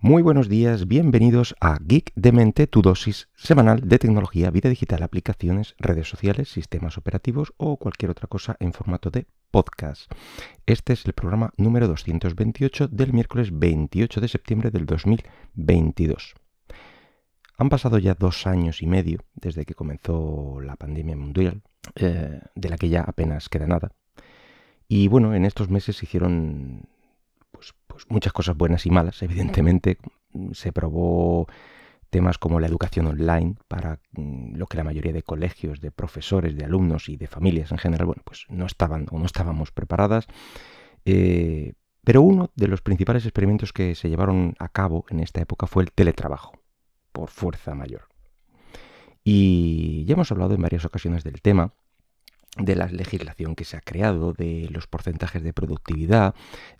Muy buenos días, bienvenidos a Geek de Mente, tu dosis semanal de tecnología, vida digital, aplicaciones, redes sociales, sistemas operativos o cualquier otra cosa en formato de podcast. Este es el programa número 228 del miércoles 28 de septiembre del 2022. Han pasado ya dos años y medio desde que comenzó la pandemia mundial, eh, de la que ya apenas queda nada. Y bueno, en estos meses se hicieron pues, muchas cosas buenas y malas, evidentemente. Se probó temas como la educación online para mm, lo que la mayoría de colegios, de profesores, de alumnos y de familias en general, bueno, pues no estaban o no estábamos preparadas. Eh, pero uno de los principales experimentos que se llevaron a cabo en esta época fue el teletrabajo, por fuerza mayor. Y ya hemos hablado en varias ocasiones del tema, de la legislación que se ha creado, de los porcentajes de productividad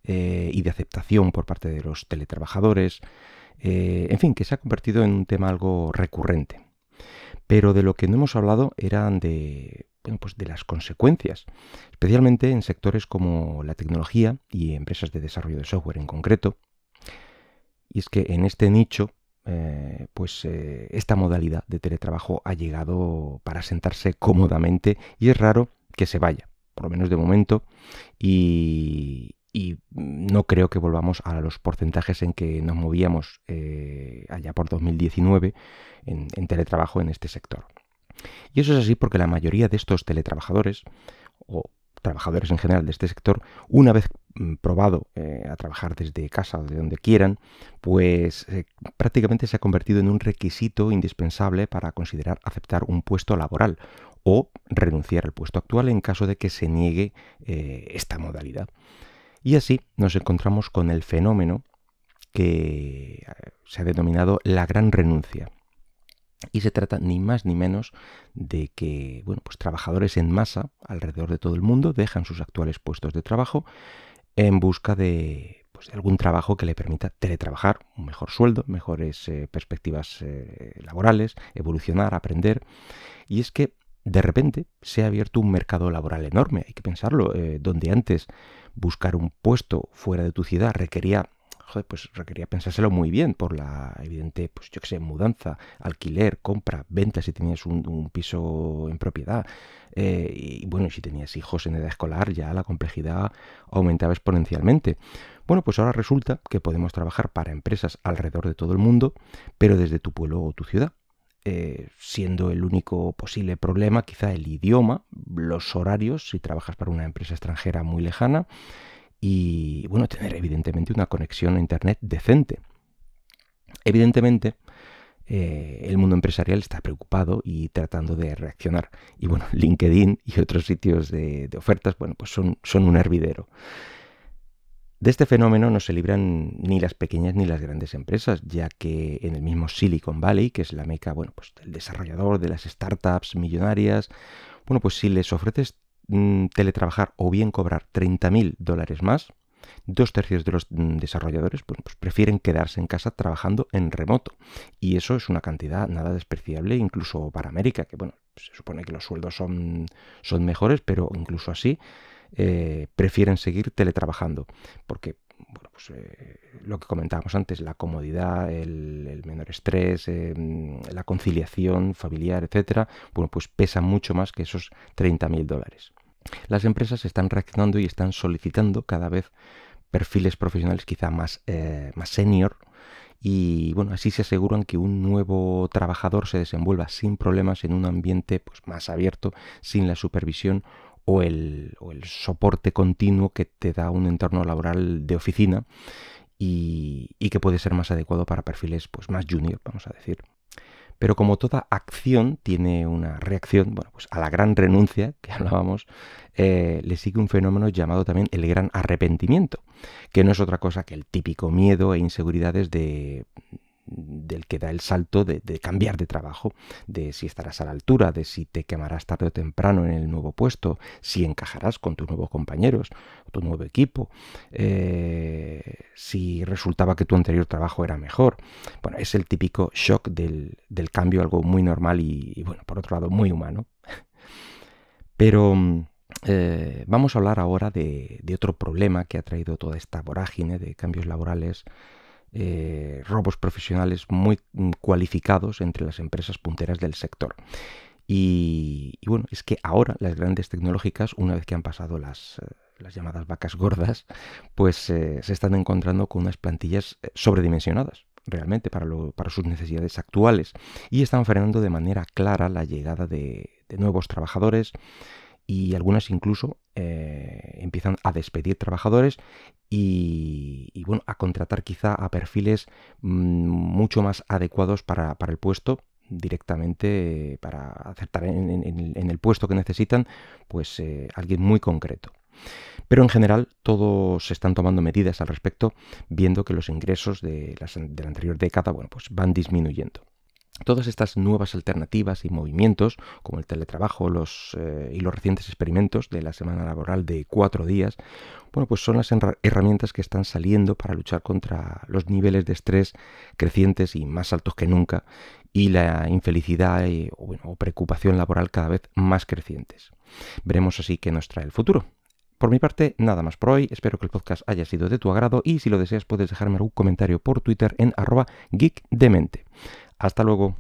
eh, y de aceptación por parte de los teletrabajadores, eh, en fin, que se ha convertido en un tema algo recurrente. Pero de lo que no hemos hablado eran de, pues de las consecuencias, especialmente en sectores como la tecnología y empresas de desarrollo de software en concreto. Y es que en este nicho eh, pues eh, esta modalidad de teletrabajo ha llegado para sentarse cómodamente y es raro que se vaya, por lo menos de momento, y, no creo que volvamos a los porcentajes en que nos movíamos eh, allá por 2019 en, en teletrabajo en este sector. Y eso es así porque la mayoría de estos teletrabajadores, o trabajadores en general de este sector, una vez mm, probado eh, a trabajar desde casa o de donde quieran, pues eh, prácticamente se ha convertido en un requisito indispensable para considerar aceptar un puesto laboral o renunciar al puesto actual en caso de que se niegue eh, esta modalidad. Y así nos encontramos con el fenómeno que se ha denominado la gran renuncia. Y se trata ni más ni menos de que bueno, pues trabajadores en masa alrededor de todo el mundo dejan sus actuales puestos de trabajo en busca de, pues, algún trabajo que le permita teletrabajar, un mejor sueldo, mejores eh, perspectivas eh, laborales, evolucionar, aprender. Y es que de repente se ha abierto un mercado laboral enorme, hay que pensarlo, eh, donde antes buscar un puesto fuera de tu ciudad requería pues requería pensárselo muy bien por la evidente, pues yo qué sé, mudanza, alquiler, compra, venta si tenías un, piso en propiedad. Eh, y bueno, si tenías hijos en edad escolar, ya la complejidad aumentaba exponencialmente. Bueno, pues ahora resulta que podemos trabajar para empresas alrededor de todo el mundo, pero desde tu pueblo o tu ciudad. Eh, siendo el único posible problema quizá el idioma, los horarios, si trabajas para una empresa extranjera muy lejana, y bueno, tener evidentemente una conexión a Internet decente. Evidentemente, eh, el mundo empresarial está preocupado y tratando de reaccionar. Y bueno, LinkedIn y otros sitios de, ofertas, bueno, pues son, son, un hervidero. De este fenómeno no se libran ni las pequeñas ni las grandes empresas, ya que en el mismo Silicon Valley, que es la meca, bueno, pues del desarrollador, de las startups millonarias, bueno, pues si les ofreces Mm, teletrabajar o bien cobrar 30.000 dólares más, dos tercios de los mm, desarrolladores pues, prefieren quedarse en casa trabajando en remoto. Y eso es una cantidad nada despreciable incluso para América, que bueno, se supone que los sueldos son, son mejores, pero incluso así eh, prefieren seguir teletrabajando. Porque bueno, pues, eh, lo que comentábamos antes, la comodidad, el, menor estrés, eh, la conciliación familiar, etcétera, bueno, pues pesa mucho más que esos 30.000 dólares. Las empresas están reaccionando y están solicitando cada vez perfiles profesionales quizá más, eh, más senior y bueno, así se aseguran que un nuevo trabajador se desenvuelva sin problemas en un ambiente pues, más abierto, sin la supervisión o el, soporte continuo que te da un entorno laboral de oficina y, y, que puede ser más adecuado para perfiles pues, más junior, vamos a decir. Pero como toda acción tiene una reacción, bueno, pues a la gran renuncia que hablábamos, eh, le sigue un fenómeno llamado también el gran arrepentimiento, que no es otra cosa que el típico miedo e inseguridades de del que da el salto de, cambiar de trabajo, de si estarás a la altura, de si te quemarás tarde o temprano en el nuevo puesto, si encajarás con tus nuevos compañeros, tu nuevo equipo, eh, si resultaba que tu anterior trabajo era mejor. Bueno, es el típico shock del, cambio, algo muy normal y, bueno, por otro lado, muy humano. Pero eh, vamos a hablar ahora de otro problema que ha traído toda esta vorágine de cambios laborales eh, robos profesionales muy mm, cualificados entre las empresas punteras del sector. Y, bueno, es que ahora las grandes tecnológicas, una vez que han pasado las, eh, llamadas vacas gordas, pues eh, se están encontrando con unas plantillas sobredimensionadas realmente para, sus necesidades actuales y están frenando de manera clara la llegada de, nuevos trabajadores y algunas incluso empiezan a despedir trabajadores y, bueno, a contratar quizá a perfiles mm, mucho más adecuados para, el puesto directamente para acertar en, el puesto que necesitan, pues eh, alguien muy concreto. Pero en general todos se están tomando medidas al respecto, viendo que los ingresos de, de la anterior década bueno, pues van disminuyendo. Todas estas nuevas alternativas y movimientos, como el teletrabajo los, eh, y los recientes experimentos de la semana laboral de cuatro días, bueno, pues son las herramientas que están saliendo para luchar contra los niveles de estrés crecientes y más altos que nunca y la infelicidad y, o, preocupación laboral cada vez más crecientes. Veremos así qué nos trae el futuro. Por mi parte, nada más por hoy. Espero que el podcast haya sido de tu agrado y si lo deseas puedes dejarme algún comentario por Twitter en arroba geekdemente. Hasta luego.